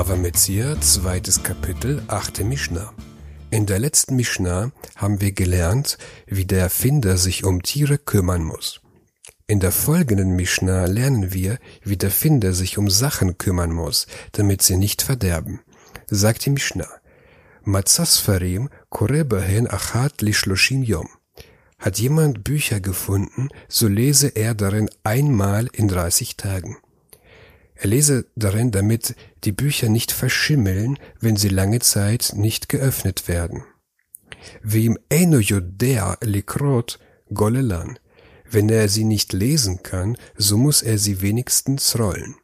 Bava Metzia, zweites Kapitel, achte Mishnah. In der letzten Mishnah haben wir gelernt, wie der Erfinder sich um Tiere kümmern muss. In der folgenden Mishnah lernen wir, wie der Finder sich um Sachen kümmern muss, damit sie nicht verderben. Sagt die Mishnah. Matzasfarim korebehen achat lishloshim yom. Hat jemand Bücher gefunden, so lese er darin einmal in 30 Tagen. Er lese darin, damit die Bücher nicht verschimmeln, wenn sie lange Zeit nicht geöffnet werden. Wie im Eno Yodea likrot golelan. Wenn er sie nicht lesen kann, so muss er sie wenigstens rollen.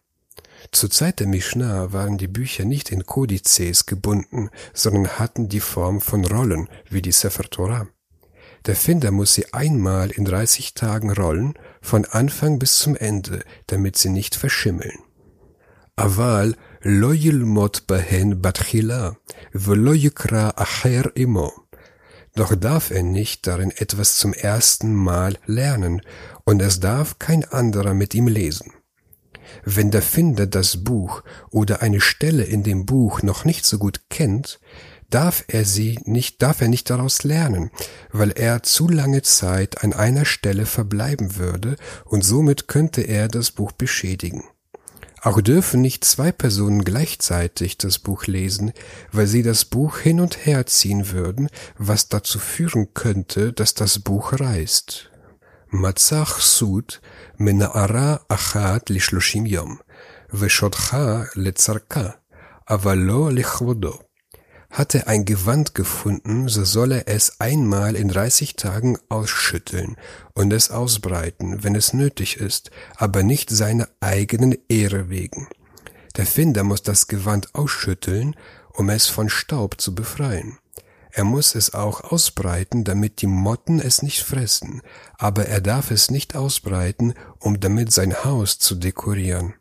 Zur Zeit der Mishnah waren die Bücher nicht in Kodizes gebunden, sondern hatten die Form von Rollen, wie die Sefer Torah. Der Finder muss sie einmal in 30 Tagen rollen, von Anfang bis zum Ende, damit sie nicht verschimmeln. אבל לא ילמוד בהן בתחילה, ולא יקרא אחר עמו. Doch darf er nicht darin etwas zum ersten Mal lernen, und es darf kein anderer mit ihm lesen. Wenn der Finder das Buch oder eine Stelle in dem Buch noch nicht so gut kennt, darf er sie nicht, darf er nicht daraus lernen, weil er zu lange Zeit an einer Stelle verbleiben würde und somit könnte er das Buch beschädigen. Auch dürfen nicht zwei Personen gleichzeitig das Buch lesen, weil sie das Buch hin und her ziehen würden, was dazu führen könnte, dass das Buch reißt. Matzach sud mena'ara achat lishloshim yom, ושודך לצרכה, אבל לא לכבודו. hat er ein Gewand gefunden, so soll er es einmal in 30 Tagen ausschütteln und es ausbreiten, wenn es nötig ist, aber nicht seiner eigenen Ehre wegen. Der Finder muss das Gewand ausschütteln, um es von Staub zu befreien. Er muss es auch ausbreiten, damit die Motten es nicht fressen, aber er darf es nicht ausbreiten, um damit sein Haus zu dekorieren.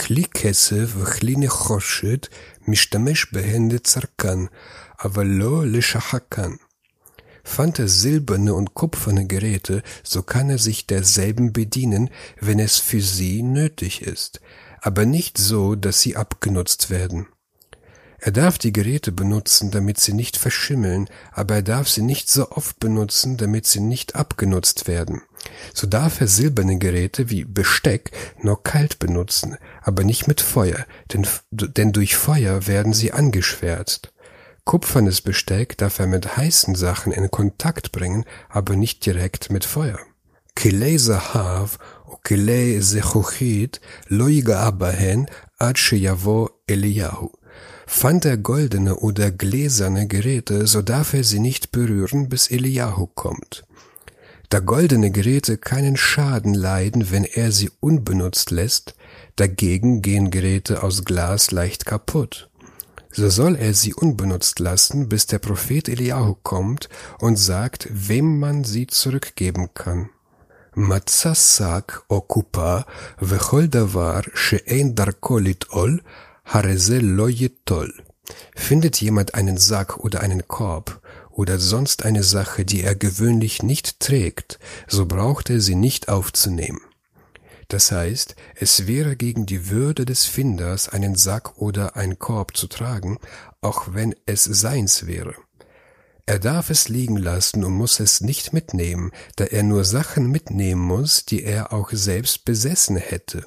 כלי כסף וכלי נחושת משתמש בהן לצרכן, אבל לא לשחקן. Fand er silberne und kupferne Geräte, so kann er sich derselben bedienen, wenn es für sie nötig ist, aber nicht so, dass sie abgenutzt werden. Er darf die Geräte benutzen, damit sie nicht verschimmeln, aber er darf sie nicht so oft benutzen, damit sie nicht abgenutzt werden. So darf er silberne Geräte wie Besteck nur kalt benutzen, aber nicht mit Feuer, denn, denn durch Feuer werden sie angeschwärzt. Kupfernes Besteck darf er mit heißen Sachen in Kontakt bringen, aber nicht direkt mit Feuer. Kilei Zahav o Kilei Eliyahu. Fand er goldene oder gläserne Geräte, so darf er sie nicht berühren, bis Eliyahu kommt. Da goldene Geräte keinen Schaden leiden, wenn er sie unbenutzt lässt, dagegen gehen Geräte aus Glas leicht kaputt. So soll er sie unbenutzt lassen, bis der Prophet Eliyahu kommt und sagt, wem man sie zurückgeben kann. מצא שק או קופה וכל דבר שאין דרכו לטעול, hareze lo yitol. Findet jemand einen Sack oder einen Korb oder sonst eine Sache, die er gewöhnlich nicht trägt, so braucht er sie nicht aufzunehmen. Das heißt, es wäre gegen die Würde des Finders, einen Sack oder einen Korb zu tragen, auch wenn es seins wäre. Er darf es liegen lassen und muss es nicht mitnehmen, da er nur Sachen mitnehmen muss, die er auch selbst besessen hätte.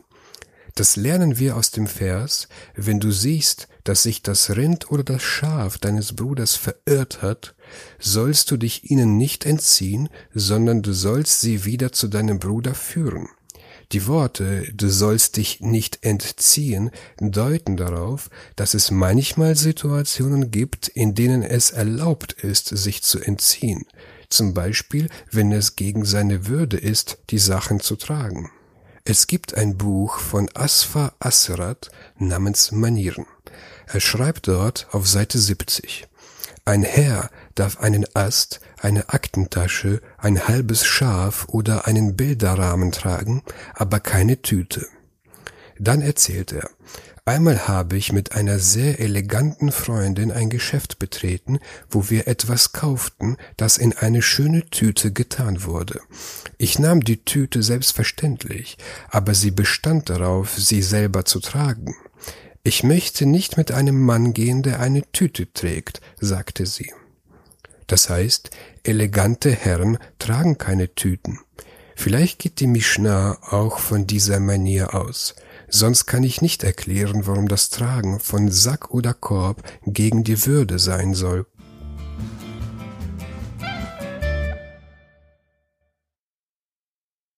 Das lernen wir aus dem Vers, wenn du siehst, dass sich das Rind oder das Schaf deines Bruders verirrt hat, sollst du dich ihnen nicht entziehen, sondern du sollst sie wieder zu deinem Bruder führen. Die Worte du sollst dich nicht entziehen deuten darauf, dass es manchmal Situationen gibt, in denen es erlaubt ist, sich zu entziehen, zum Beispiel wenn es gegen seine Würde ist, die Sachen zu tragen. Es gibt ein Buch von Asfa Asrat namens Manieren. Er schreibt dort auf Seite 70. Ein Herr darf einen Ast, eine Aktentasche, ein halbes Schaf oder einen Bilderrahmen tragen, aber keine Tüte. Dann erzählt er, Einmal habe ich mit einer sehr eleganten Freundin ein Geschäft betreten, wo wir etwas kauften, das in eine schöne Tüte getan wurde. Ich nahm die Tüte selbstverständlich, aber sie bestand darauf, sie selber zu tragen. Ich möchte nicht mit einem Mann gehen, der eine Tüte trägt, sagte sie. Das heißt, elegante Herren tragen keine Tüten. Vielleicht geht die Mishnah auch von dieser Manier aus. Sonst kann ich nicht erklären, warum das Tragen von Sack oder Korb gegen die Würde sein soll.